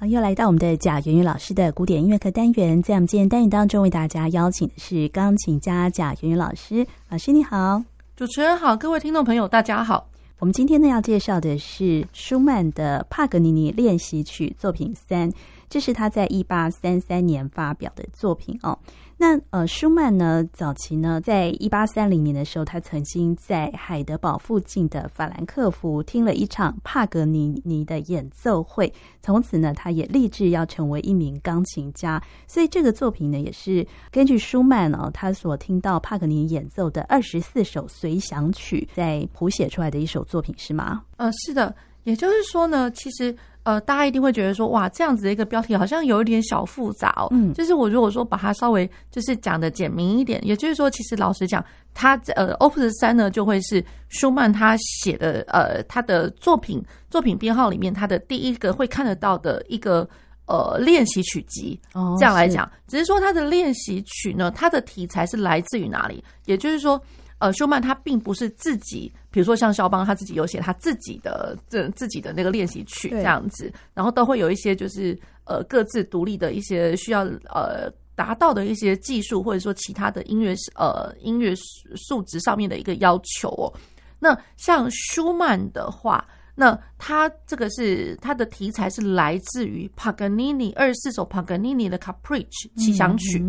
好，又来到我们的贾圆圆老师的古典音乐课单元，在我们今天单元当中，为大家邀请的是钢琴家贾圆圆老师。老师你好，主持人好，各位听众朋友大家好。我们今天呢要介绍的是舒曼的帕格尼尼练习曲作品三，这是他在一八三三年发表的作品哦。那呃，舒曼呢，早期呢，在一八三零年的时候，他曾经在海德堡附近的法兰克福听了一场帕格尼尼的演奏会，从此呢，他也立志要成为一名钢琴家。所以这个作品呢，也是根据舒曼哦，他所听到帕格尼演奏的二十四首随想曲，在谱写出来的一首作品，是吗？呃，是的。也就是说呢，其实呃，大家一定会觉得说，哇，这样子的一个标题好像有一点小复杂哦。嗯，就是我如果说把它稍微就是讲的简明一点，也就是说，其实老实讲，他呃，Opus 三呢就会是舒曼他写的呃他的作品作品编号里面他的第一个会看得到的一个呃练习曲集。哦，这样来讲，只是说他的练习曲呢，它的题材是来自于哪里？也就是说。呃，舒曼他并不是自己，比如说像肖邦他自己有写他自己的这自己的那个练习曲这样子，然后都会有一些就是呃各自独立的一些需要呃达到的一些技术或者说其他的音乐呃音乐素质上面的一个要求哦。那像舒曼的话，那他这个是他的题材是来自于帕格尼尼二十四首帕格尼尼的 Capricci 奇想曲，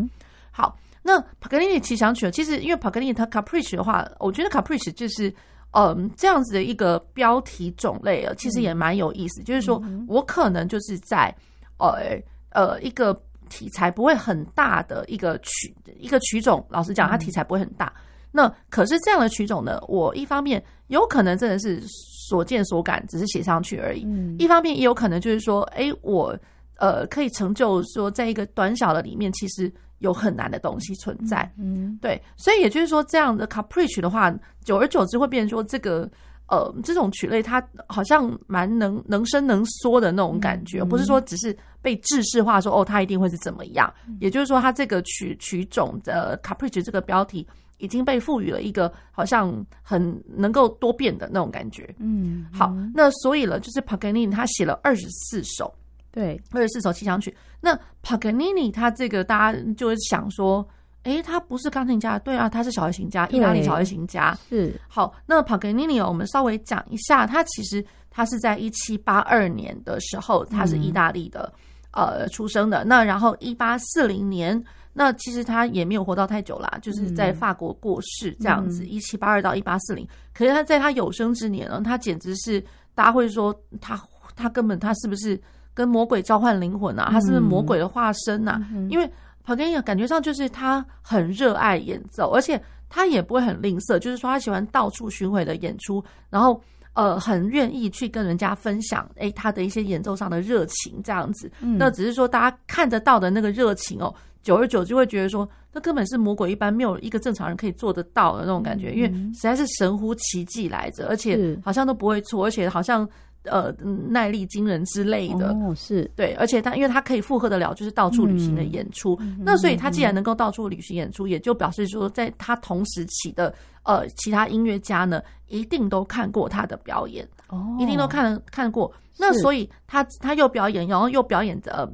好。那帕格尼尼奇想曲，其实因为帕格尼尼他 Capricci 的话，我觉得 Capricci 就是嗯这样子的一个标题种类啊，其实也蛮有意思。嗯、就是说我可能就是在呃呃一个题材不会很大的一个曲一个曲种，老实讲，它题材不会很大。嗯、那可是这样的曲种呢，我一方面有可能真的是所见所感，只是写上去而已；嗯、一方面也有可能就是说，哎、欸，我呃可以成就说，在一个短小的里面，其实。有很难的东西存在，嗯，对，所以也就是说，这样的 caprice 的话，久而久之会变成说，这个呃，这种曲类它好像蛮能能伸能缩的那种感觉，不是说只是被制式化说哦，它一定会是怎么样。也就是说，它这个曲曲种的 caprice 这个标题已经被赋予了一个好像很能够多变的那种感觉。嗯，好，那所以了，就是 Paganini 他写了二十四首。对，二十四首七响曲。那帕格尼尼他这个大家就会想说，诶，他不是钢琴家，对啊，他是小提琴家，意大利小提琴家。是好，那帕格尼尼我们稍微讲一下，他其实他是在一七八二年的时候，他是意大利的、嗯、呃出生的。那然后一八四零年，那其实他也没有活到太久啦，就是在法国过世这样子。一七八二到一八四零，可是他在他有生之年呢，他简直是大家会说他他根本他是不是？跟魔鬼交换灵魂啊，他是是魔鬼的化身呐？嗯、因为帕格感觉上就是他很热爱演奏，而且他也不会很吝啬，就是说他喜欢到处巡回的演出，然后呃很愿意去跟人家分享，诶、欸，他的一些演奏上的热情这样子。嗯、那只是说大家看得到的那个热情哦，久而久之会觉得说，那根本是魔鬼一般，没有一个正常人可以做得到的那种感觉，因为实在是神乎其技来着，而且好像都不会错，而且好像。呃，耐力惊人之类的，哦，是。对，而且他因为他可以负荷得了，就是到处旅行的演出，嗯、那所以他既然能够到处旅行演出，嗯、也就表示说，在他同时期的呃其他音乐家呢，一定都看过他的表演，哦，一定都看看过，那所以他他又表演，然后又表演的。呃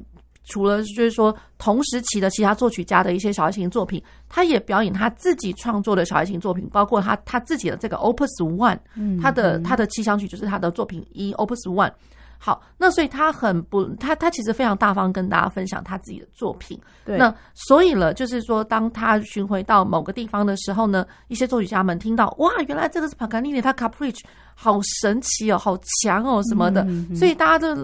除了就是说同时期的其他作曲家的一些小提琴作品，他也表演他自己创作的小提琴作品，包括他他自己的这个 Opus One，嗯，他的他的七响曲就是他的作品一 Opus One。好，那所以他很不，他他其实非常大方跟大家分享他自己的作品。对，那所以了，就是说，当他巡回到某个地方的时候呢，一些作曲家们听到，哇，原来这个是帕格尼尼，他 Capricci 好神奇哦，好强哦，什么的，嗯嗯、所以大家都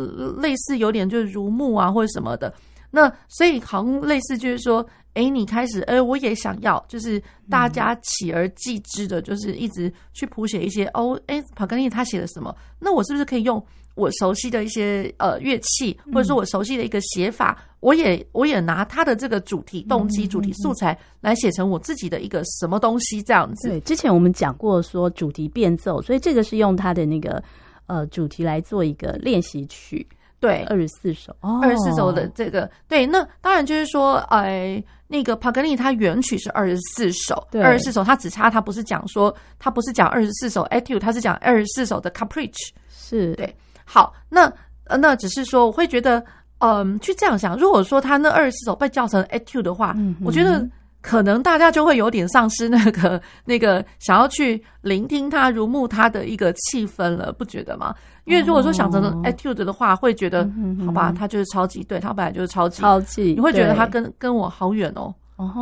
类似有点就是如沐啊，或者什么的。那所以好像类似就是说，哎，你开始，哎，我也想要，就是大家起而继之的，就是一直去谱写一些、嗯、哦，哎，帕格尼尼他写了什么？那我是不是可以用？我熟悉的一些呃乐器，或者说我熟悉的一个写法，嗯、我也我也拿它的这个主题动机、主题素材来写成我自己的一个什么东西这样子。对，之前我们讲过说主题变奏，所以这个是用它的那个呃主题来做一个练习曲。对，二十四首，二十四首的这个对，那当然就是说，哎，那个帕格尼尼他原曲是二十四首，二十四首，他只差他不是讲说他不是讲二十四首 Etude，他是讲二十四首的 Capricci，是。对。好，那呃，那只是说，我会觉得，嗯，去这样想，如果说他那二十四首被叫成 Etude 的话，嗯、我觉得可能大家就会有点丧失那个那个想要去聆听他、如沐他的一个气氛了，不觉得吗？因为如果说想成 Etude 的话，会觉得、嗯、好吧，他就是超级，对，他本来就是超级，超级，你会觉得他跟跟我好远哦，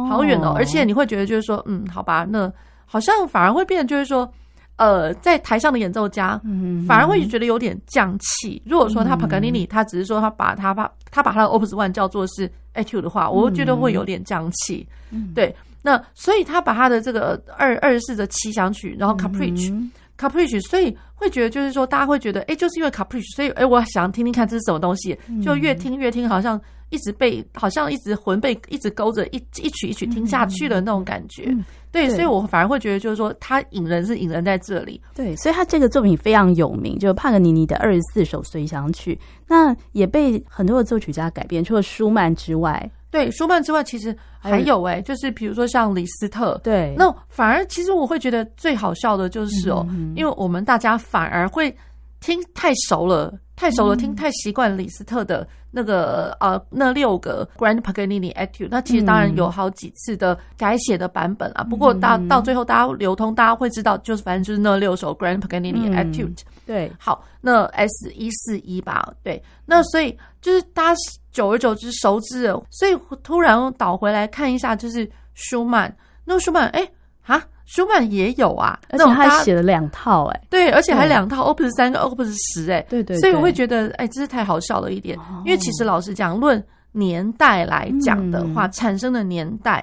好远哦，而且你会觉得就是说，嗯，好吧，那好像反而会变得就是说。呃，在台上的演奏家，反而会觉得有点降气。如果说他帕格尼尼，他只是说他把他把他把他的 Opus One 叫做是 Etude 的话，我会觉得会有点降气。对，那所以他把他的这个二二十四的七响曲，然后 Caprice Caprice，所以会觉得就是说，大家会觉得，哎，就是因为 Caprice，所以哎，我想听听看这是什么东西，就越听越听，好像一直被，好像一直魂被一直勾着，一一曲一曲听下去的那种感觉。对，所以我反而会觉得，就是说，他引人是引人在这里。对，所以他这个作品非常有名，就是帕格尼尼的二十四首随想曲，那也被很多的作曲家改编，除了舒曼之外，对，舒曼之外，其实还有哎、欸，就是比如说像李斯特，对，那反而其实我会觉得最好笑的就是哦，嗯、因为我们大家反而会听太熟了。太熟了，听太习惯李斯特的那个呃那六个 Grand Paganini Etude，那其实当然有好几次的改写的版本啊。不过到到最后大家流通，大家会知道，就是反正就是那六首 Grand Paganini Etude。对，好，那 S 一四一吧，对，那所以就是大家久而久之熟知了，所以突然倒回来看一下，就是舒曼，那舒曼，哎，哈。舒曼也有啊，而且他还写了两套哎、欸，对，而且还两套，Opus 三跟 Opus 十哎，对对，所以我会觉得哎，真是太好笑了一点，因为其实老实讲，论年代来讲的话，产生的年代，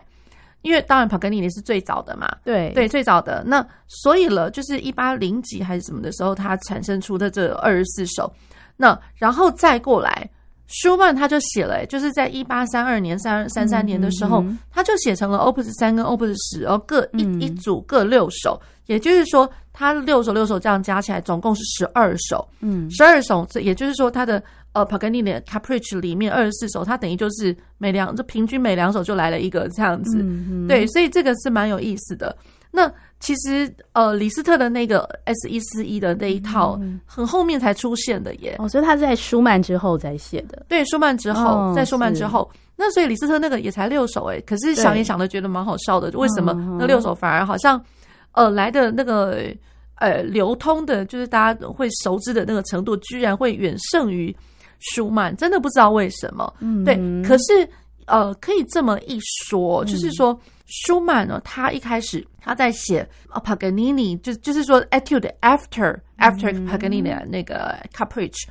因为当然帕格尼尼是最早的嘛，对。对，最早的。那所以了，就是一八零几还是什么的时候，它产生出的这二十四首，那然后再过来。舒曼他就写了、欸，就是在一八三二年、三三三年的时候，他就写成了 Opus 三跟 Opus 十，然后各一一组各六首，也就是说，他六首六首这样加起来总共是十二首，嗯，十二首，这也就是说，他的呃帕格尼尼的 Capricci 里面二十四首，他等于就是每两就平均每两首就来了一个这样子，对，所以这个是蛮有意思的。那其实，呃，李斯特的那个 S 一四一的那一套，很后面才出现的耶。哦，所以他是在舒曼之后才写的。对，舒曼之后，哦、在舒曼之后，那所以李斯特那个也才六首哎。可是想一想的，觉得蛮好笑的。为什么那六首反而好像，呃，来的那个呃流通的，就是大家会熟知的那个程度，居然会远胜于舒曼？真的不知道为什么。嗯，对。可是，呃，可以这么一说，就是说。嗯舒曼呢，他一开始他在写啊帕格尼尼，就就是说 Etude after after Paganini 的那个 Capricci，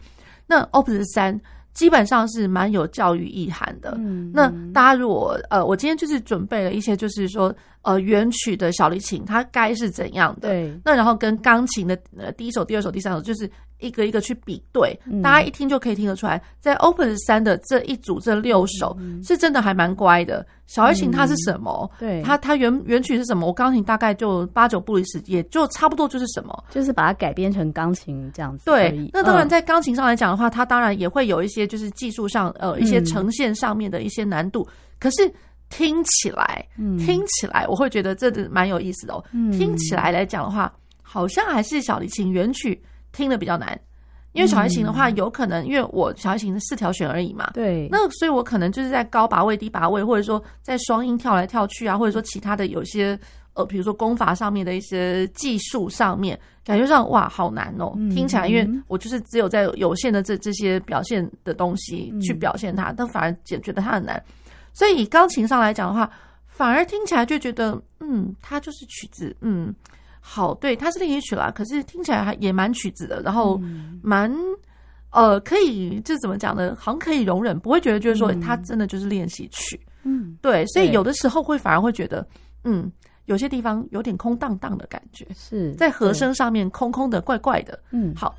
那 Opus 三基本上是蛮有教育意涵的。嗯、那大家如果呃，我今天就是准备了一些，就是说呃原曲的小提琴它该是怎样的？对。那然后跟钢琴的呃第一首、第二首、第三首，就是。一个一个去比对，大家一听就可以听得出来，在 Opus 三的这一组这六首是真的还蛮乖的。小提琴它是什么？对，它它原原曲是什么？我钢琴大概就八九不离十，也就差不多就是什么，就是把它改编成钢琴这样子。对，那当然在钢琴上来讲的话，它当然也会有一些就是技术上呃一些呈现上面的一些难度。可是听起来，听起来我会觉得这蛮有意思的哦。听起来来讲的话，好像还是小提琴原曲。听的比较难，因为小提琴的话，有可能因为我小提琴是四条弦而已嘛，对，那所以我可能就是在高把位、低把位，或者说在双音跳来跳去啊，或者说其他的有些呃，比如说功法上面的一些技术上面，感觉上哇，好难哦，听起来，因为我就是只有在有限的这这些表现的东西去表现它，但反而觉觉得它很难，所以以钢琴上来讲的话，反而听起来就觉得，嗯，它就是曲子，嗯。好，对，它是练习曲啦，可是听起来还也蛮曲子的，然后蛮呃，可以这怎么讲呢？好像可以容忍，不会觉得就是说它真的就是练习曲，嗯，对，所以有的时候会反而会觉得，嗯，有些地方有点空荡荡的感觉，是在和声上面空空的、怪怪的，嗯，好。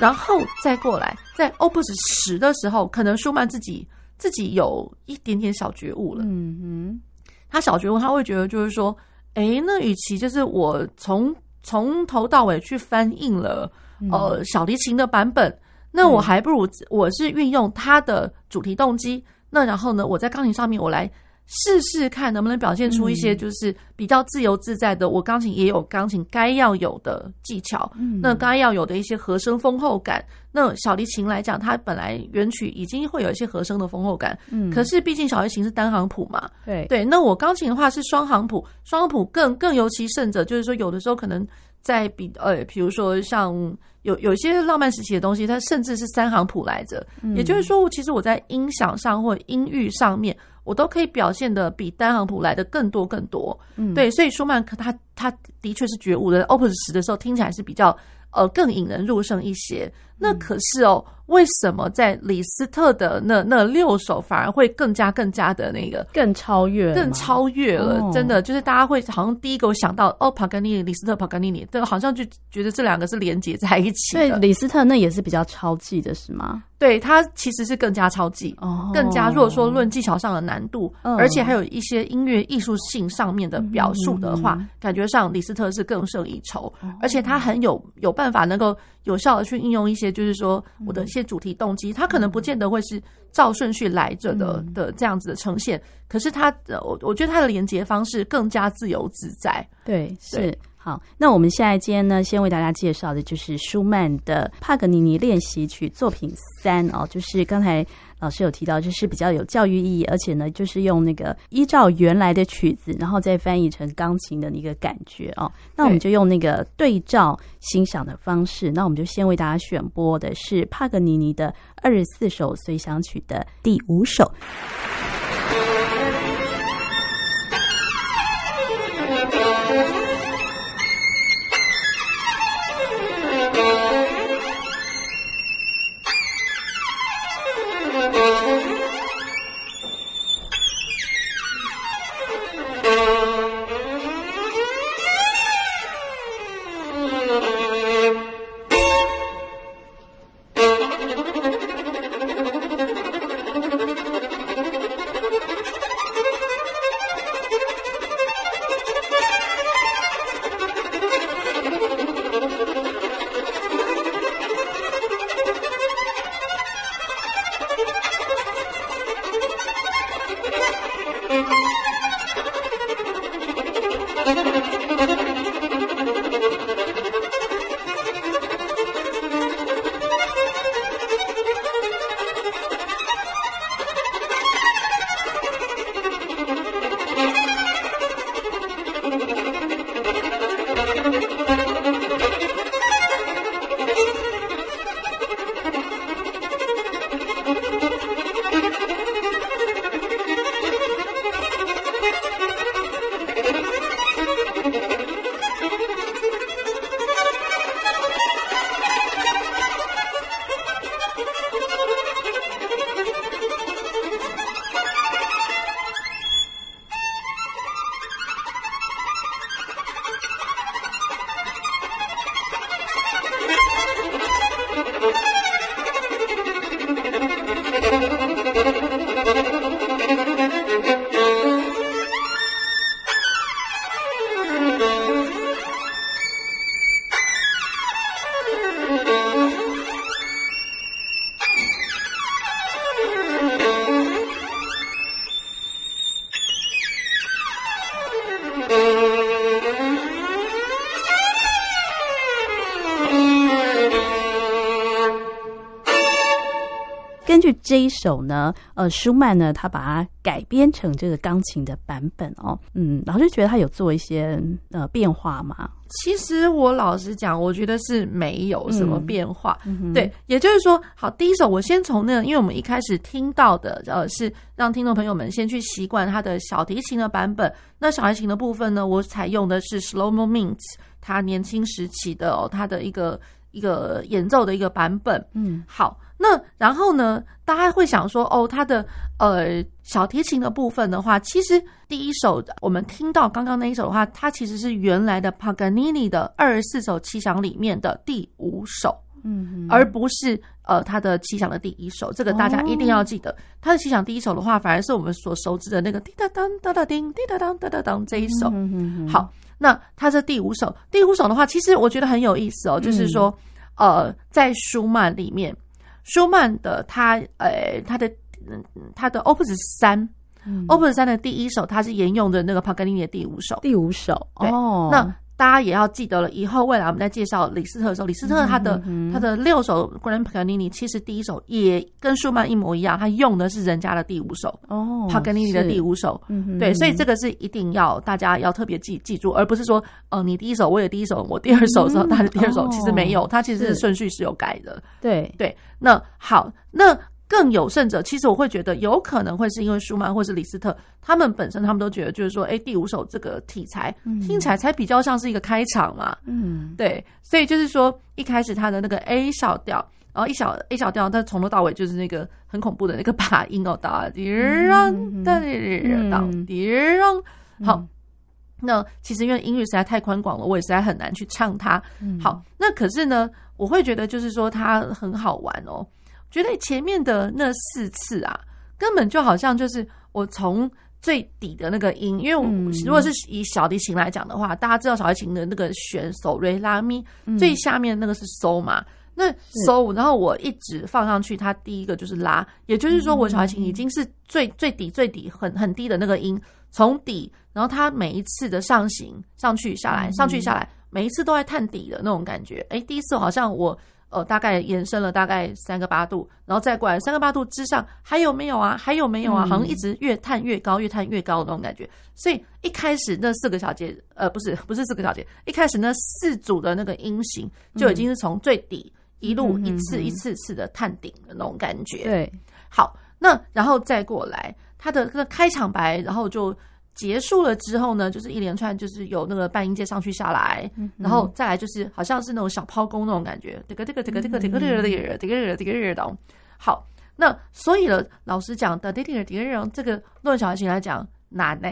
然后再过来，在 Opus 十的时候，可能舒曼自己自己有一点点小觉悟了。嗯哼，他小觉悟，他会觉得就是说，诶，那与其就是我从从头到尾去翻印了呃小提琴的版本，那我还不如我是运用他的主题动机，那然后呢，我在钢琴上面我来。试试看能不能表现出一些就是比较自由自在的，嗯、我钢琴也有钢琴该要有的技巧，嗯、那该要有的一些和声丰厚感。那小提琴来讲，它本来原曲已经会有一些和声的丰厚感，嗯，可是毕竟小提琴是单行谱嘛，对。对。那我钢琴的话是双行谱，双行谱更更尤其甚者，就是说有的时候可能在比呃，比如说像有有一些浪漫时期的东西，它甚至是三行谱来着，嗯、也就是说，其实我在音响上或音域上面。我都可以表现的比单行谱来的更多更多，嗯，对，所以舒曼他他的确是觉悟的，Opus 十的时候听起来是比较呃更引人入胜一些。那可是哦，为什么在李斯特的那那六首反而会更加更加的那个更超越，更超越了？哦、真的就是大家会好像第一个想到哦，帕格尼尼、李斯特、帕格尼尼，这个好像就觉得这两个是连接在一起的。对，李斯特那也是比较超技的，是吗？对，它其实是更加超技，哦、更加如果说论技巧上的难度，哦、而且还有一些音乐艺术性上面的表述的话，感觉上李斯特是更胜一筹，哦、而且他很有有办法能够有效的去应用一些，就是说我的一些主题动机，他、嗯、可能不见得会是照顺序来着的、嗯、的这样子的呈现，可是他的我我觉得他的连接方式更加自由自在，对，是。好，那我们现在今天呢，先为大家介绍的就是舒曼的帕格尼尼练习曲作品三哦，就是刚才老师有提到，就是比较有教育意义，而且呢，就是用那个依照原来的曲子，然后再翻译成钢琴的一个感觉哦。那我们就用那个对照欣赏的方式，那我们就先为大家选播的是帕格尼尼的二十四首随想曲的第五首。这一首呢，呃，舒曼呢，他把它改编成这个钢琴的版本哦。嗯，老师觉得他有做一些呃变化吗？其实我老实讲，我觉得是没有什么变化。嗯、对，也就是说，好，第一首我先从那个，因为我们一开始听到的，呃，是让听众朋友们先去习惯他的小提琴的版本。那小提琴的部分呢，我采用的是 Shlomo Mintz 他年轻时期的哦，他的一个一个演奏的一个版本。嗯，好。那然后呢，大家会想说，哦，它的呃小提琴的部分的话，其实第一首我们听到刚刚那一首的话，它其实是原来的帕格尼尼的二十四首七响里面的第五首，嗯，而不是呃他的七响的第一首。这个大家一定要记得，他的七响第一首的话，反而是我们所熟知的那个滴答当哒哒叮滴答当哒哒当这一首。嗯好，那他是第五首，第五首的话，其实我觉得很有意思哦，就是说，呃，在舒曼里面。舒曼的他，呃，他的，嗯，他的 Opus 三，Opus 三的第一首，它是沿用的那个帕格尼尼的第五首，第五首，对哦。那大家也要记得了，以后未来我们在介绍李斯特的时候，李斯特他的、嗯、他的六首 Grand Paganini，其实第一首也跟舒曼一模一样，他用的是人家的第五首，哦，帕格尼尼的第五首，对，所以这个是一定要大家要特别记记住，而不是说，哦、呃，你第一首我也第一首，我第二首的时候他的第二首，其实没有，他其实是顺序是有改的，对。对。那好，那更有甚者，其实我会觉得有可能会是因为舒曼或是李斯特，他们本身他们都觉得就是说，哎，第五首这个题材听起来才比较像是一个开场嘛，嗯，对，所以就是说一开始他的那个 A 小调，然后一小 A 小调，它从头到尾就是那个很恐怖的那个把音哦，哒滴啷哒滴啷滴啷，好，那其实因为音域实在太宽广了，我也实在很难去唱它。好，那可是呢，我会觉得就是说它很好玩哦。觉得前面的那四次啊，根本就好像就是我从最底的那个音，因为我如果是以小提琴来讲的话，大家知道小提琴的那个弦手瑞拉咪，最下面那个是嗦嘛，那嗦，然后我一直放上去，它第一个就是拉，也就是说我小提琴已经是最最底最底很很低的那个音，从底，然后它每一次的上行上去下来上去下来，每一次都在探底的那种感觉，哎，第一次好像我。呃，大概延伸了大概三个八度，然后再过来三个八度之上还有没有啊？还有没有啊？好像一直越探越高，越探越高的那种感觉。所以一开始那四个小节，呃，不是不是四个小节，一开始那四组的那个音型就已经是从最底一路一次一次次的探顶的那种感觉。对，好，那然后再过来它的那个开场白，然后就。结束了之后呢，就是一连串，就是有那个半音阶上去下来，然后再来就是好像是那种小抛弓那种感觉，这个这个这个这个这个这个这个这个这个好，那所以呢，老实讲的，这个这个论小提琴来讲难呢，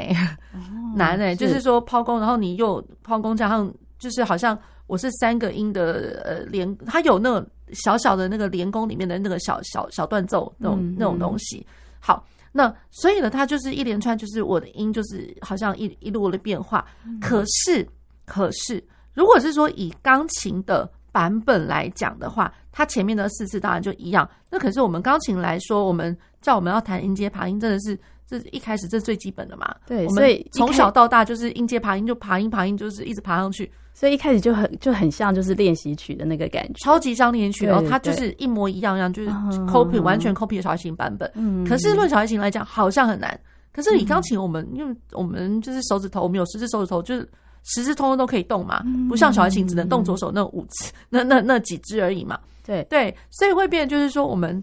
难呢，就是说抛弓，然后你又抛弓加上，就是好像我是三个音的呃连，它有那种小小的那个连弓里面的那个小小小断奏那种那种东西，好。那所以呢，它就是一连串，就是我的音就是好像一一路的变化。可是，可是，如果是说以钢琴的版本来讲的话，它前面的四次当然就一样。那可是我们钢琴来说，我们叫我们要弹音阶爬音，真的是这一开始这是最基本的嘛？对，我们从小到大就是音阶爬音，就爬音爬音，就是一直爬上去。所以一开始就很就很像就是练习曲的那个感觉，超级像练习曲，然后它就是一模一样样，就是 copy 完全 copy 的小提琴版本。嗯，可是论小提琴来讲，好像很难。可是你钢琴，我们因为我们就是手指头，我们有十只手指头，就是十只通通都可以动嘛，不像小提琴只能动左手那五只，那那那几只而已嘛。对对，所以会变就是说，我们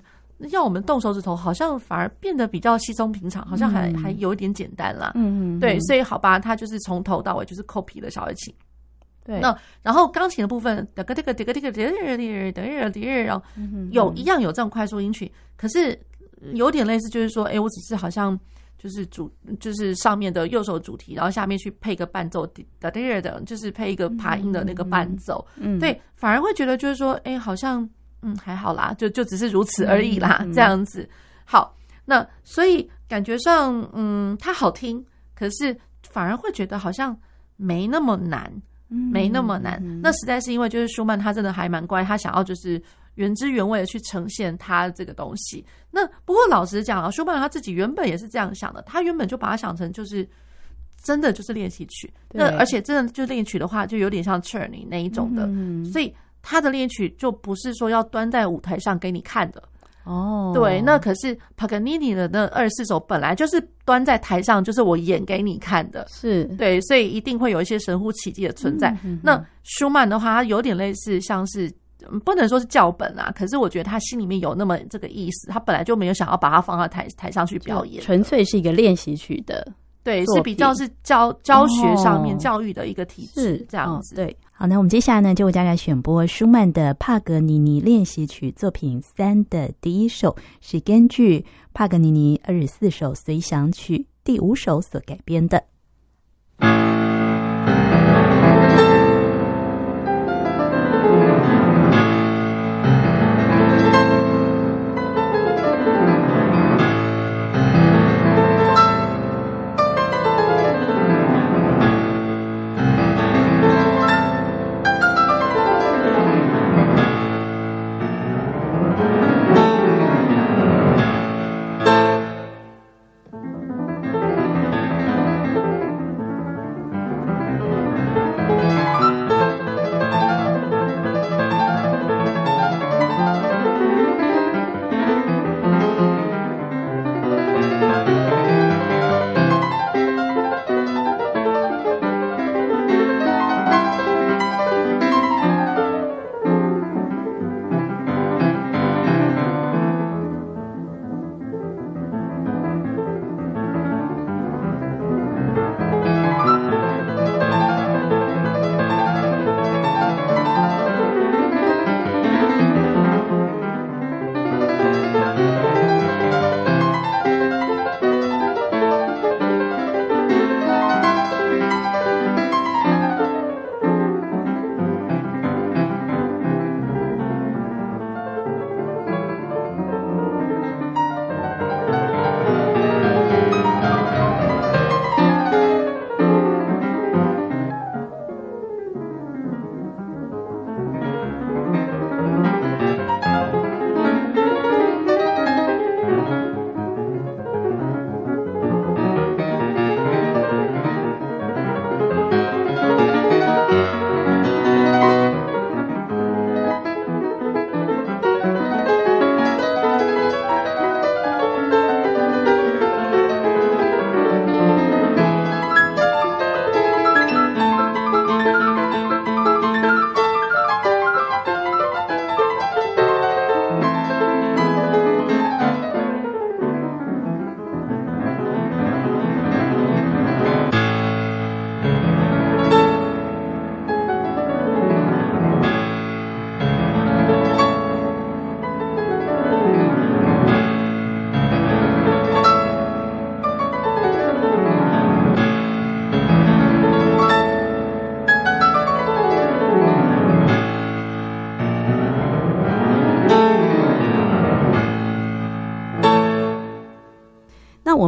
要我们动手指头，好像反而变得比较稀松平常，好像还还有一点简单啦。嗯嗯，对，所以好吧，它就是从头到尾就是 copy 的小提琴。对，那然后钢琴的部分，有一样有这种快速音曲，可是有点类似，就是说，哎，我只是好像就是主，就是上面的右手主题，然后下面去配个伴奏，的的，就是配一个爬音的那个伴奏，嗯，对，反而会觉得就是说，哎，好像嗯还好啦，就就只是如此而已啦，这样子。好，那所以感觉上，嗯，它好听，可是反而会觉得好像没那么难。没那么难，那实在是因为就是舒曼他真的还蛮乖，他想要就是原汁原味的去呈现他这个东西。那不过老实讲啊，舒曼他自己原本也是这样想的，他原本就把它想成就是真的就是练习曲。那而且真的就练曲的话，就有点像 Cherny 那一种的，所以他的练曲就不是说要端在舞台上给你看的，哦，对，那可是帕格尼尼的那二十四首本来就是端在台上，就是我演给你看的，是。对，所以一定会有一些神乎其技的存在。嗯、哼哼那舒曼的话，他有点类似，像是不能说是教本啊，可是我觉得他心里面有那么这个意思，他本来就没有想要把它放到台台上去表演，纯粹是一个练习曲的，对，是比较是教教学上面教育的一个体制，这样子，哦、对。好，那我们接下来呢，就为大家选播舒曼的帕格尼尼练习曲作品三的第一首，是根据帕格尼尼二十四首随想曲第五首所改编的。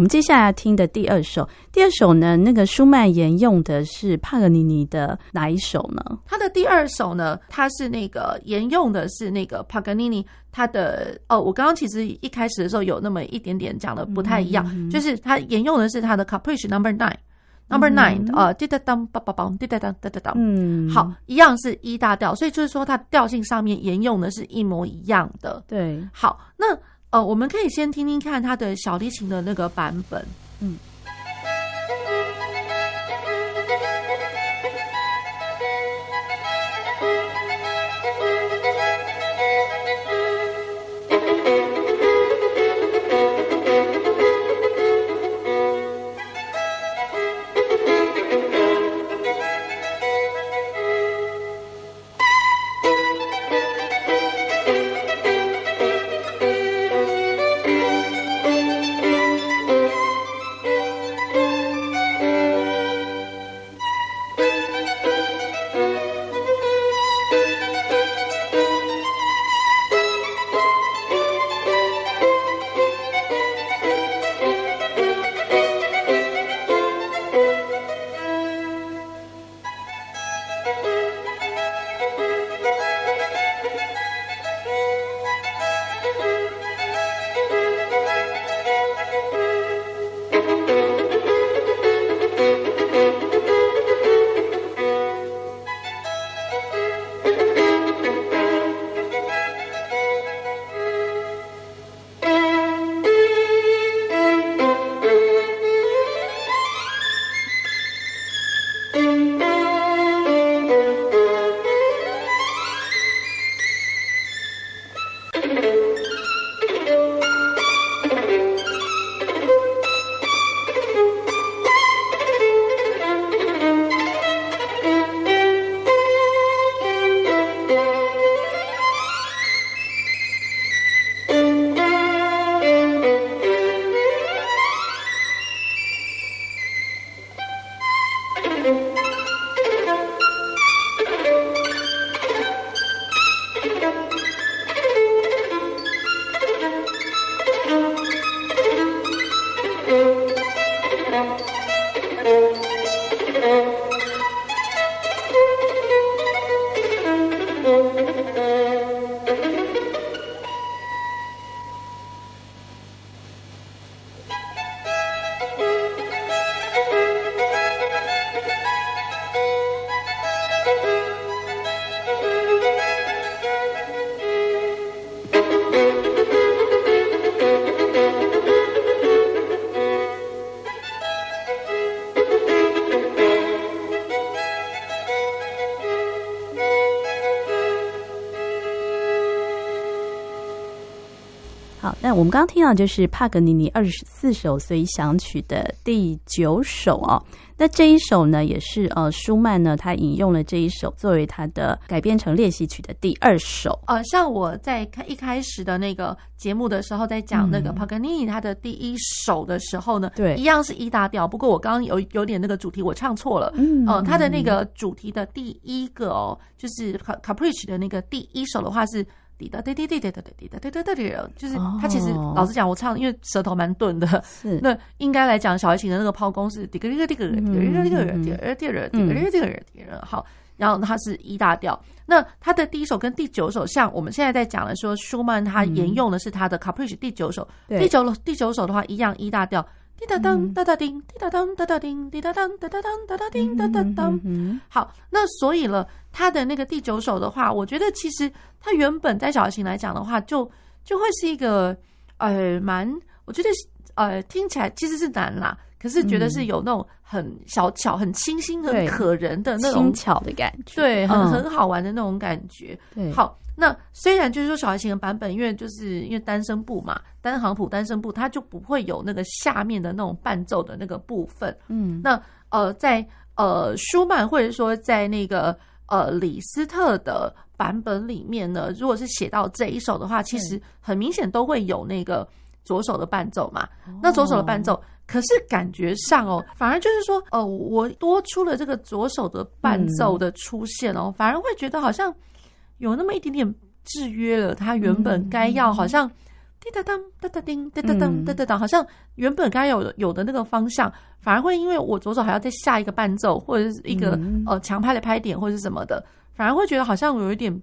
们接下来听的第二首，第二首呢，那个舒曼沿用的是帕格尼尼的哪一首呢？他的第二首呢，他是那个沿用的是那个帕格尼尼他的哦，我刚刚其实一开始的时候有那么一点点讲的不太一样，嗯、就是他沿用的是他的 Caprice Number Nine，Number Nine，呃，滴答当，梆梆梆，滴答当，哒哒当，嗯，好，一样是一大调，所以就是说它调性上面沿用的是一模一样的。对，好，那。呃，我们可以先听听看他的小提琴的那个版本，嗯。我们刚刚听到就是帕格尼尼二十四首随想曲的第九首哦。那这一首呢，也是呃舒曼呢，他引用了这一首作为他的改编成练习曲的第二首。呃，像我在开一开始的那个节目的时候，在讲那个帕格尼尼他的第一首的时候呢，对、嗯，一样是一大调。不过我刚刚有有点那个主题我唱错了，嗯，呃，他的那个主题的第一个哦，就是卡 Caprice 的那个第一首的话是。滴答滴滴滴滴答滴答滴答滴答，就是他其实老实讲，我唱因为舌头蛮钝的，是那应该来讲小提琴的那个抛弓是滴个滴个滴个滴个滴个滴个滴个滴个滴个滴个滴个好，然后它是一大调。那他的第一首跟第九首，像我们现在在讲的说，舒曼他沿用的是他的 Caprice 第九首，第九第九首的话一样一大调。滴答当哒哒叮，滴答当哒哒叮，滴答当哒哒当哒哒叮，哒哒当。好，那所以了，他的那个第九首的话，我觉得其实他原本在小提琴来讲的话，就就会是一个呃蛮，我觉得呃听起来其实是难啦，可是觉得是有那种很小巧、很清新、很可人的那种轻巧的感觉，对，很很好玩的那种感觉。对，好。那虽然就是说小提琴的版本，因为就是因为单声部嘛，单行谱单声部，它就不会有那个下面的那种伴奏的那个部分。嗯，那呃，在呃舒曼或者说在那个呃李斯特的版本里面呢，如果是写到这一首的话，其实很明显都会有那个左手的伴奏嘛。那左手的伴奏，可是感觉上哦，反而就是说，哦，我多出了这个左手的伴奏的出现哦，反而会觉得好像。有那么一点点制约了，他原本该要好像滴答当哒哒叮哒哒当哒哒当，好像原本该有有的那个方向，反而会因为我左手还要再下一个伴奏或者是一个呃强拍的拍点或者是什么的，反而会觉得好像有一点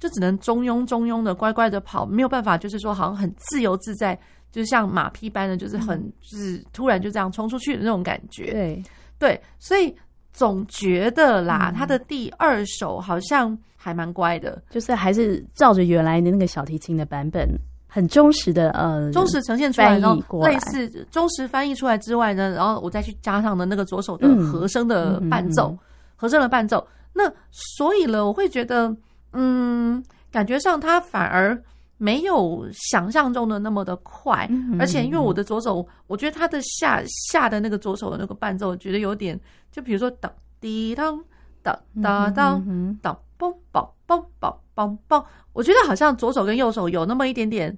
就只能中庸中庸的乖乖的跑，没有办法就是说好像很自由自在，就像马匹般的，就是很就是突然就这样冲出去的那种感觉。对对，所以总觉得啦，他的第二首好像。还蛮乖的，就是还是照着原来的那个小提琴的版本，很忠实的呃，忠实呈现出来，然后类似忠实翻译出来之外呢，然后我再去加上的那个左手的和声的伴奏，嗯嗯嗯嗯、和声的伴奏。那所以了，我会觉得，嗯，感觉上他反而没有想象中的那么的快，而且因为我的左手，我觉得他的下下的那个左手的那个伴奏，我觉得有点，就比如说当滴当当当当当。嘣嘣嘣嘣嘣嘣！我觉得好像左手跟右手有那么一点点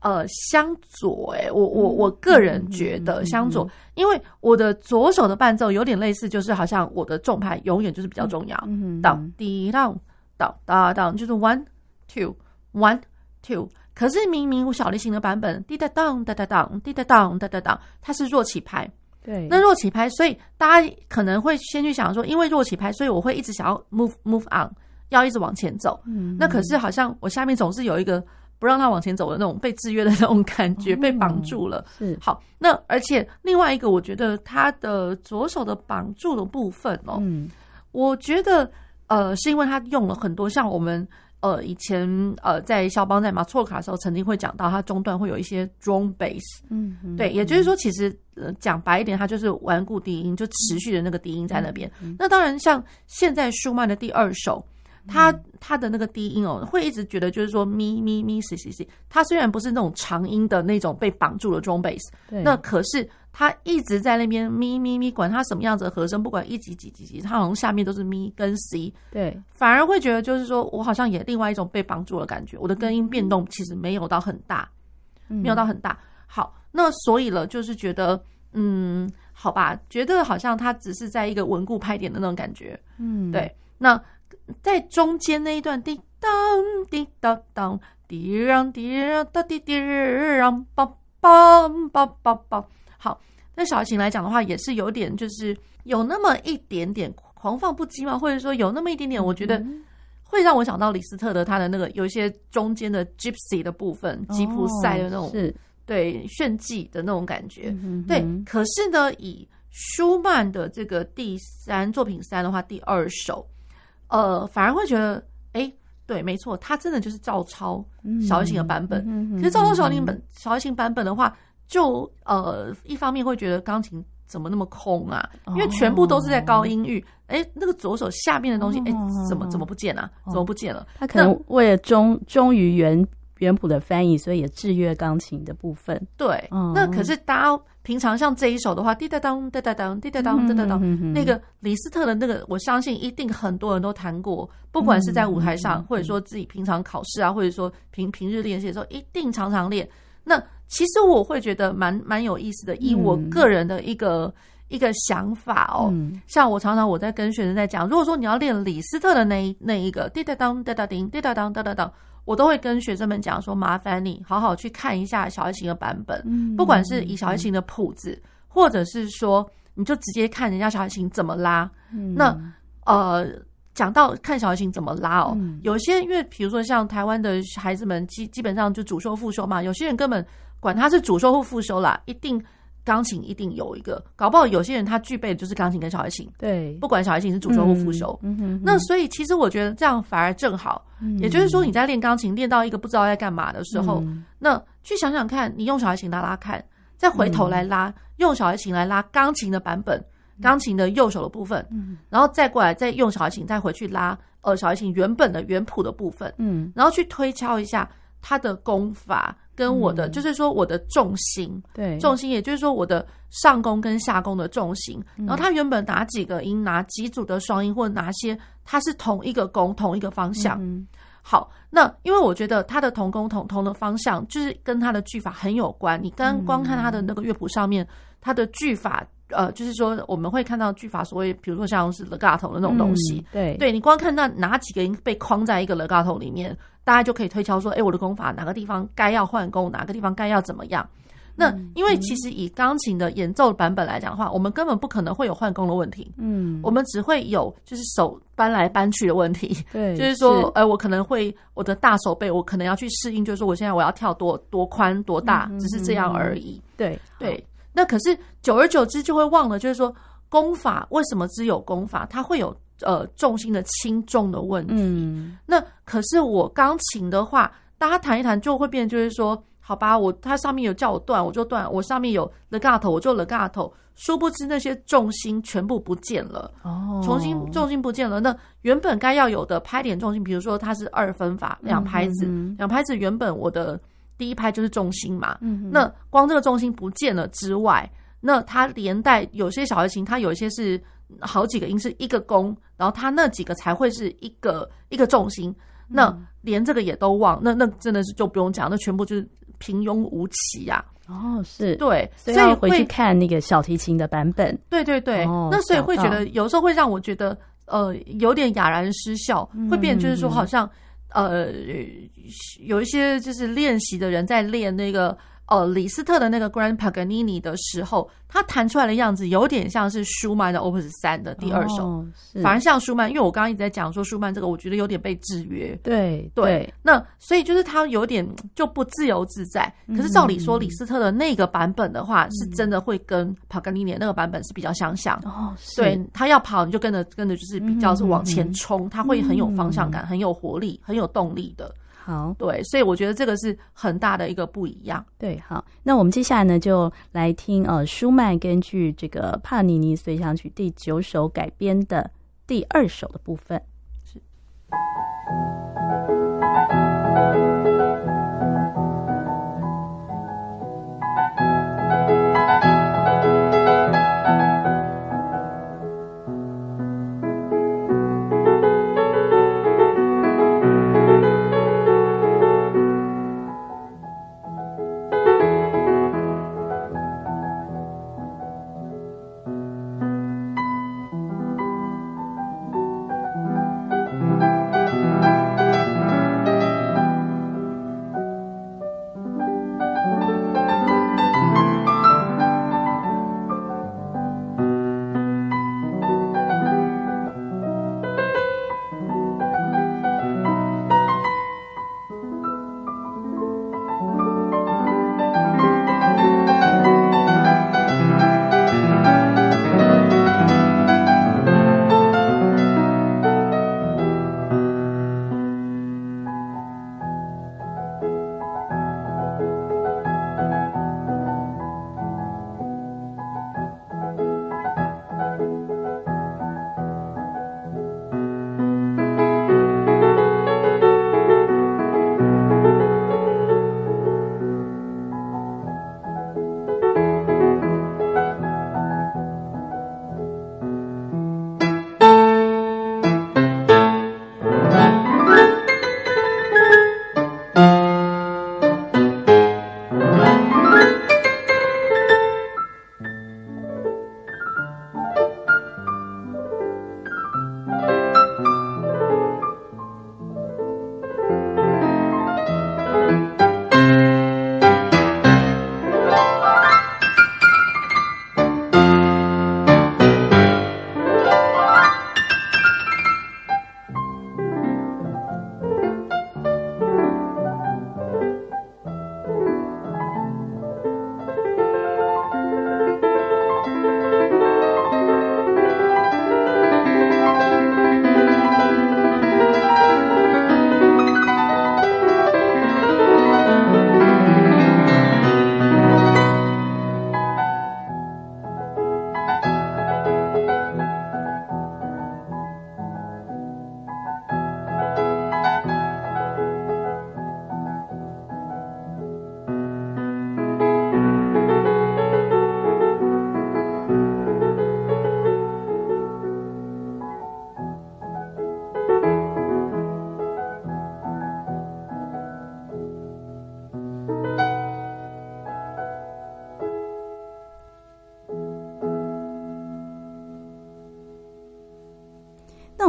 呃相左诶、欸，我我我个人觉得相左，因为我的左手的伴奏有点类似，就是好像我的重拍永远就是比较重要，当滴当当当当，就是 one two one two。可是明明我小提琴的版本滴答当哒哒当滴答当哒哒当，它是弱起拍。对，那弱起拍，所以大家可能会先去想说，因为弱起拍，所以我会一直想要 move move on。要一直往前走，嗯，那可是好像我下面总是有一个不让他往前走的那种被制约的那种感觉，哦、被绑住了。是好，那而且另外一个，我觉得他的左手的绑住的部分哦，嗯，我觉得呃，是因为他用了很多像我们呃以前呃在肖邦在马错卡的时候曾经会讲到，他中段会有一些 drone bass，嗯，嗯，对，也就是说，其实呃讲白一点，他就是顽固低音，就持续的那个低音在那边。嗯嗯、那当然，像现在舒曼的第二首。他他的那个低音哦，会一直觉得就是说咪咪咪 c c c，他虽然不是那种长音的那种被绑住的中 bass，对，那可是他一直在那边咪咪咪，管他什么样子的和声，不管一级几级几级，他好像下面都是咪跟 c，对，反而会觉得就是说我好像也另外一种被绑住的感觉，我的根音变动其实没有到很大，没有到很大。好，那所以了，就是觉得嗯，好吧，觉得好像他只是在一个稳固拍点的那种感觉，嗯，对，那。在中间那一段，滴当滴当当，滴让滴让哒滴滴让梆梆梆梆梆。好，那小琴来讲的话，也是有点就是有那么一点点狂放不羁嘛，或者说有那么一点点，我觉得会让我想到李斯特的他的那个有一些中间的 gypsy 的部分，吉普赛的那种，对炫技的那种感觉。对，可是呢，以舒曼的这个第三作品三的话，第二首，呃，反而会觉得，哎。对，没错，他真的就是照抄小提琴的版本。其实照抄小提琴本小提琴版本的话，就呃，一方面会觉得钢琴怎么那么空啊？哦、因为全部都是在高音域，哎，那个左手下面的东西，哎，怎么怎么不见啊？怎么不见了？哦、他可能为了忠忠于原原谱的翻译，所以也制约钢琴的部分。对，哦、那可是大家。平常像这一首的话，滴答当，滴答当，滴答当，滴答当，那个李斯特的那个，我相信一定很多人都弹过，不管是在舞台上，或者说自己平常考试啊，或者说平平日练习的时候，一定常常练。那其实我会觉得蛮蛮有意思的，以我个人的一个一个想法哦，像我常常我在跟学生在讲，如果说你要练李斯特的那一那一个滴答当，滴答叮，滴答当，哒哒当。我都会跟学生们讲说，麻烦你好好去看一下小提琴的版本，不管是以小提琴的谱子，或者是说你就直接看人家小提琴怎么拉。那呃，讲到看小提琴怎么拉哦，有些因为比如说像台湾的孩子们基基本上就主修副修嘛，有些人根本管他是主修或副修啦，一定。钢琴一定有一个，搞不好有些人他具备的就是钢琴跟小提琴。对，不管小提琴是主修或副修。嗯哼。那所以其实我觉得这样反而正好。嗯。也就是说你在练钢琴练到一个不知道在干嘛的时候，那去想想看，你用小提琴拉拉看，再回头来拉，用小提琴来拉钢琴的版本，钢琴的右手的部分，嗯，然后再过来再用小提琴再回去拉呃小提琴原本的原谱的部分，嗯，然后去推敲一下它的功法。跟我的、嗯、就是说我的重心，对重心，也就是说我的上弓跟下弓的重心，嗯、然后他原本哪几个音，哪几组的双音，或者哪些它是同一个弓，同一个方向。嗯、好，那因为我觉得他的同工同同的方向，就是跟他的句法很有关。你刚光看他的那个乐谱上面，嗯、它的句法，呃，就是说我们会看到句法，所谓比如说像是 legato 的那种东西，嗯、对，对你光看到哪几个音被框在一个 legato 里面。大家就可以推敲说，哎，我的功法哪个地方该要换弓，哪个地方该要怎么样？那因为其实以钢琴的演奏版本来讲的话，我们根本不可能会有换弓的问题。嗯，我们只会有就是手搬来搬去的问题。对，就是说，呃，我可能会我的大手背，我可能要去适应，就是说我现在我要跳多多宽多大，只是这样而已。对对，那可是久而久之就会忘了，就是说功法为什么只有功法，它会有。呃，重心的轻重的问题。嗯，那可是我钢琴的话，大家弹一弹就会变，就是说，好吧，我它上面有叫我断，我就断；我上面有 legato，我就 legato。殊不知那些重心全部不见了，哦，重新重心不见了。那原本该要有的拍点重心，比如说它是二分法，两拍子，两拍子原本我的第一拍就是重心嘛。嗯，那光这个重心不见了之外，那它连带有些小提琴，它有一些是。好几个音是一个弓，然后它那几个才会是一个一个重心，那连这个也都忘，那那真的是就不用讲，那全部就是平庸无奇呀、啊。哦，是对，所以回去看那个小提琴的版本。对对对，哦、那所以会觉得有时候会让我觉得呃有点哑然失笑，嗯、会变就是说好像呃有一些就是练习的人在练那个。呃，李斯特的那个 Grand Paganini 的时候，他弹出来的样子有点像是舒曼的 Opus 三的第二首，哦、反而像舒曼，因为我刚刚一直在讲说舒曼这个，我觉得有点被制约。对对，那所以就是他有点就不自由自在。可是照理说，李斯特的那个版本的话，嗯、是真的会跟 Paganini 那个版本是比较相像。哦，对他要跑，你就跟着跟着，就是比较是往前冲，他会很有方向感，很有活力，很有动力的。好，对，所以我觉得这个是很大的一个不一样。对，好，那我们接下来呢，就来听呃，舒曼根据这个帕尼尼随想曲第九首改编的第二首的部分。是。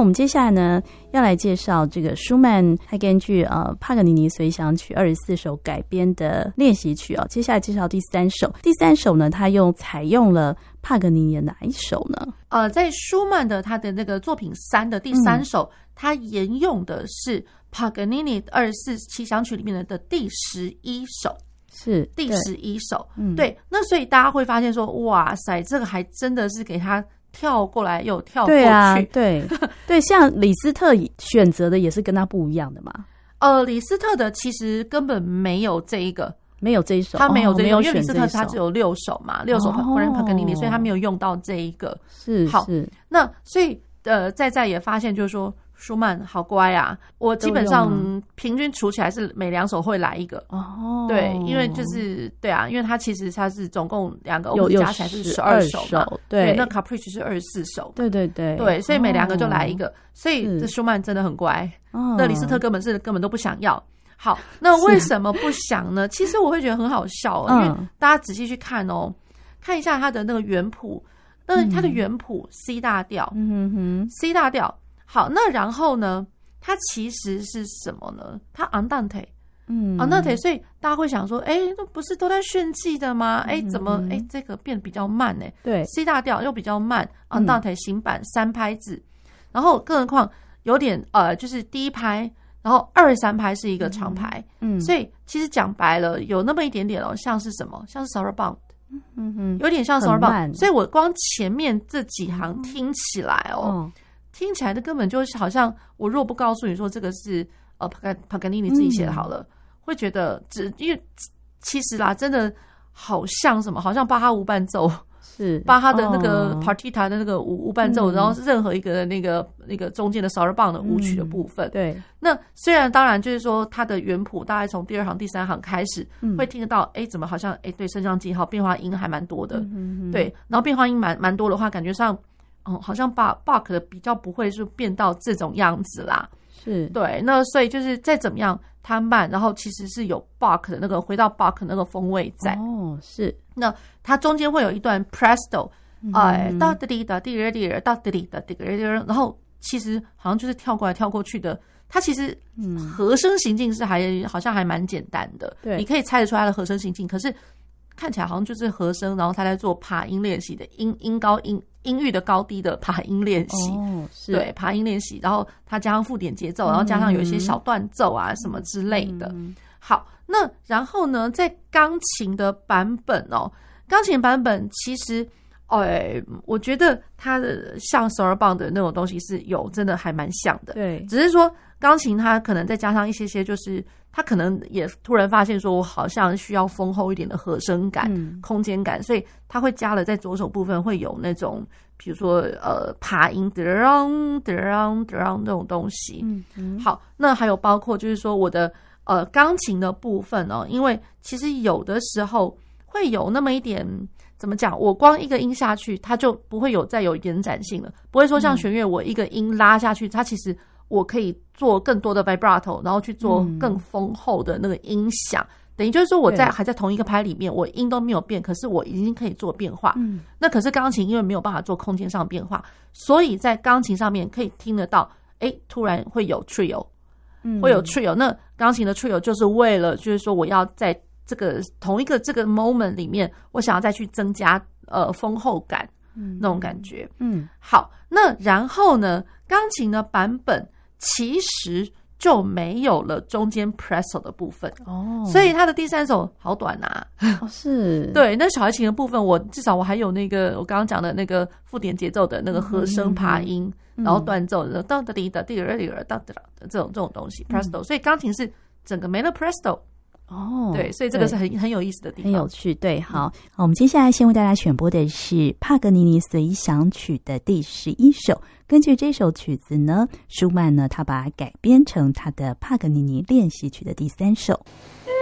们接下来呢，要来介绍这个舒曼他根据呃帕格尼尼随想曲二十四首改编的练习曲哦。接下来介绍第三首，第三首呢，他又采用了帕格尼尼的哪一首呢？呃，在舒曼的他的那个作品三的第三首，他、嗯、沿用的是帕格尼尼二十四随想曲里面的的第十一首。是第十一首，嗯，对，那所以大家会发现说，哇塞，这个还真的是给他跳过来又跳过去，对啊，对 对，像李斯特选择的也是跟他不一样的嘛。呃，李斯特的其实根本没有这一个，没有这一首，他没有这一首，哦、因为李斯特他只有六首嘛，六首帕格尼尼，所以他没有用到这一个。是好，是那所以呃，在在也发现就是说。舒曼好乖啊！我基本上平均除起来是每两首会来一个哦。对，因为就是对啊，因为它其实它是总共两个，我加起来是十二首嘛。对，对，那 Capricci 是二十四首。对对对对，所以每两个就来一个，哦、所以这舒曼真的很乖。那李斯特根本是根本都不想要。好，那为什么不想呢？其实我会觉得很好笑，因为大家仔细去看哦，看一下他的那个原谱，那他的原谱 C 大调，嗯哼哼，C 大调。好，那然后呢？它其实是什么呢？它 andante，嗯，andante，所以大家会想说，哎，那不是都在炫技的吗？哎，怎么哎这个变比较慢呢？对，C 大调又比较慢，andante 行板三拍子，然后更何况有点呃，就是第一拍，然后二三拍是一个长拍，嗯，所以其实讲白了，有那么一点点哦，像是什么？像是 Sarabande，嗯哼，有点像 Sarabande，所以我光前面这几行听起来哦。听起来的根本就是好像，我若不告诉你说这个是呃帕格帕格尼尼自己写的好了，嗯、会觉得只因为其实啦，真的好像什么，好像巴哈无伴奏是。巴哈的那个 partita 的那个无无伴奏，嗯、然后是任何一个的那个那个中间的 Sarabande 的舞曲的部分。嗯、对，那虽然当然就是说它的原谱大概从第二行第三行开始、嗯、会听得到，哎，怎么好像哎对升降记号变化音还蛮多的，嗯、哼哼对，然后变化音蛮蛮多的话，感觉上。哦，好像把 Bach 的比较不会是变到这种样子啦，是对。那所以就是再怎么样，它慢，然后其实是有 Bach 的那个回到 Bach 那个风味在。哦，是。那它中间会有一段 Presto，哎，哒哒滴哒滴哒滴哒哒滴哒滴哒滴，然后其实好像就是跳过来跳过去的。它其实和声行进是还好像还蛮简单的，对，你可以猜得出来它的和声行进，可是。看起来好像就是和声，然后他在做爬音练习的音音高音音域的高低的爬音练习，哦、是对爬音练习，然后他加上附点节奏，然后加上有一些小断奏啊什么之类的。嗯、好，那然后呢，在钢琴的版本哦，钢琴版本其实，哎，我觉得它的像 Sarabande 的那种东西是有，真的还蛮像的。对，只是说钢琴它可能再加上一些些就是。他可能也突然发现说，我好像需要丰厚一点的和声感、嗯、空间感，所以他会加了在左手部分会有那种，比如说呃爬音的让的让的让这种东西。嗯嗯、好，那还有包括就是说我的呃钢琴的部分哦，因为其实有的时候会有那么一点怎么讲，我光一个音下去，它就不会有再有延展性了，不会说像弦乐我一个音拉下去，它其实。我可以做更多的 vibrato，然后去做更丰厚的那个音响，嗯、等于就是说我在还在同一个拍里面，我音都没有变，可是我已经可以做变化。嗯，那可是钢琴因为没有办法做空间上变化，所以在钢琴上面可以听得到，哎，突然会有 trio，嗯，会有 trio。那钢琴的 trio 就是为了就是说我要在这个同一个这个 moment 里面，我想要再去增加呃丰厚感，嗯，那种感觉。嗯，好，那然后呢，钢琴的版本。其实就没有了中间 presto 的部分。哦，所以它的第三首好短啊。哦、是。对，那小提琴的部分，我至少我还有那个我刚刚讲的那个附点节奏的那个和声爬音，嗯、然后断奏的哒哒滴哒滴哒滴哒哒的这种这种东西 presto，所以钢琴是整个没了 presto。哦，对，所以这个是很很有意思的地方，很有趣。对，好，好，我们接下来先为大家选播的是帕格尼尼随想曲的第十一首。根据这首曲子呢，舒曼呢，他把它改编成他的帕格尼尼练习曲的第三首。根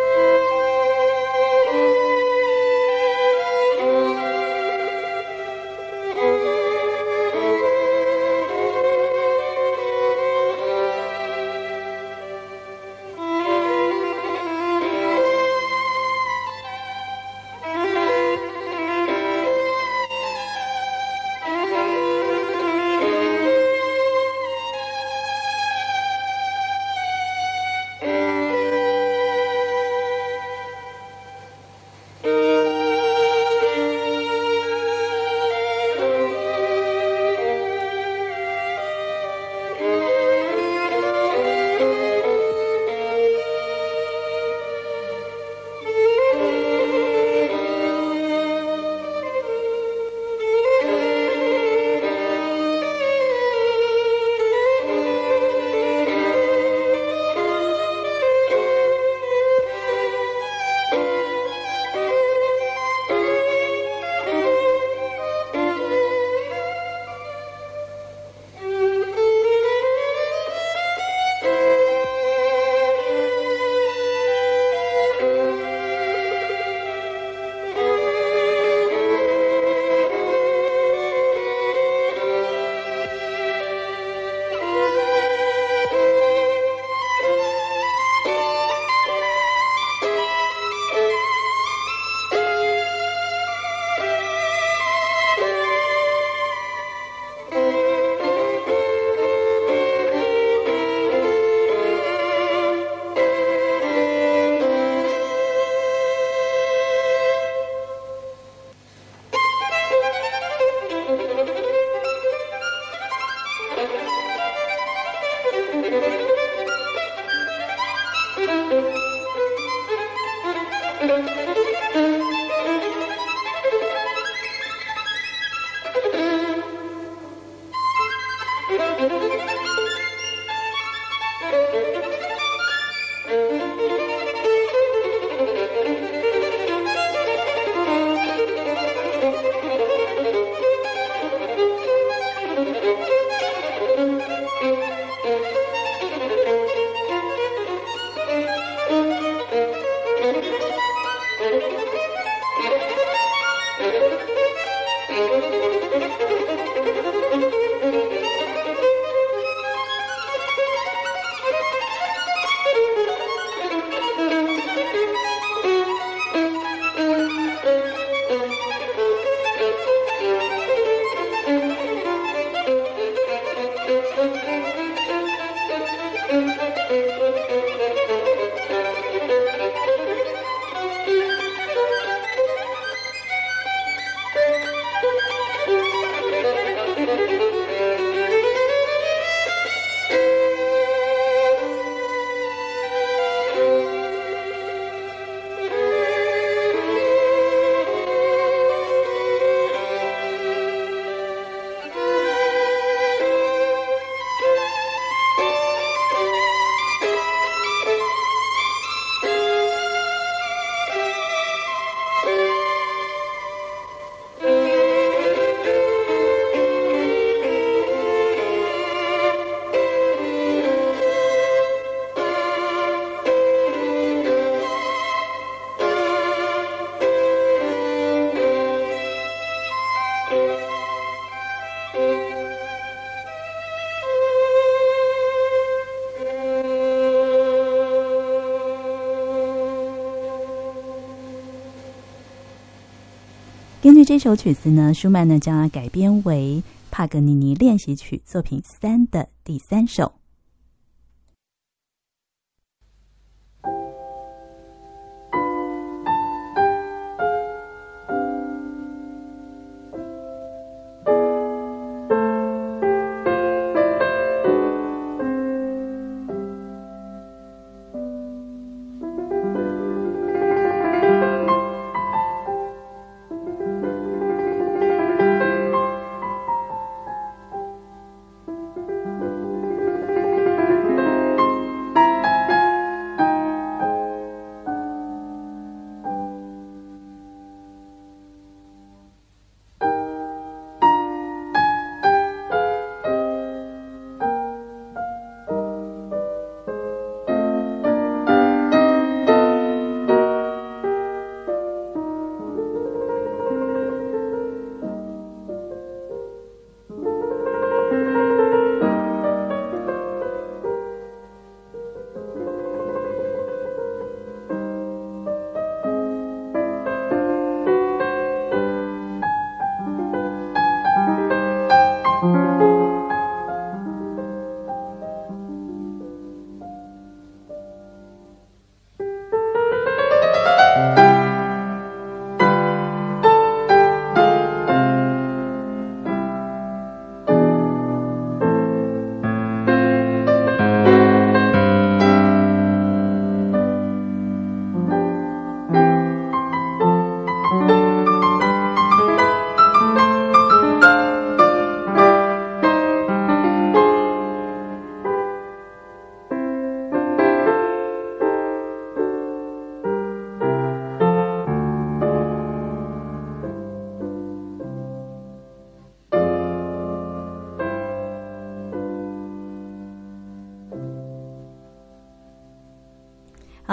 这首曲子呢，舒曼呢将它改编为帕格尼尼练习曲作品三的第三首。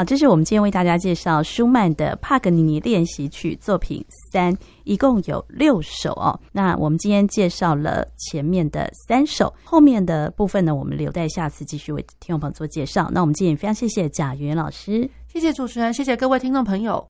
这是我们今天为大家介绍舒曼的帕格尼尼练习曲作品三，一共有六首哦。那我们今天介绍了前面的三首，后面的部分呢，我们留待下次继续为听众朋友做介绍。那我们今天也非常谢谢贾云老师，谢谢主持人，谢谢各位听众朋友。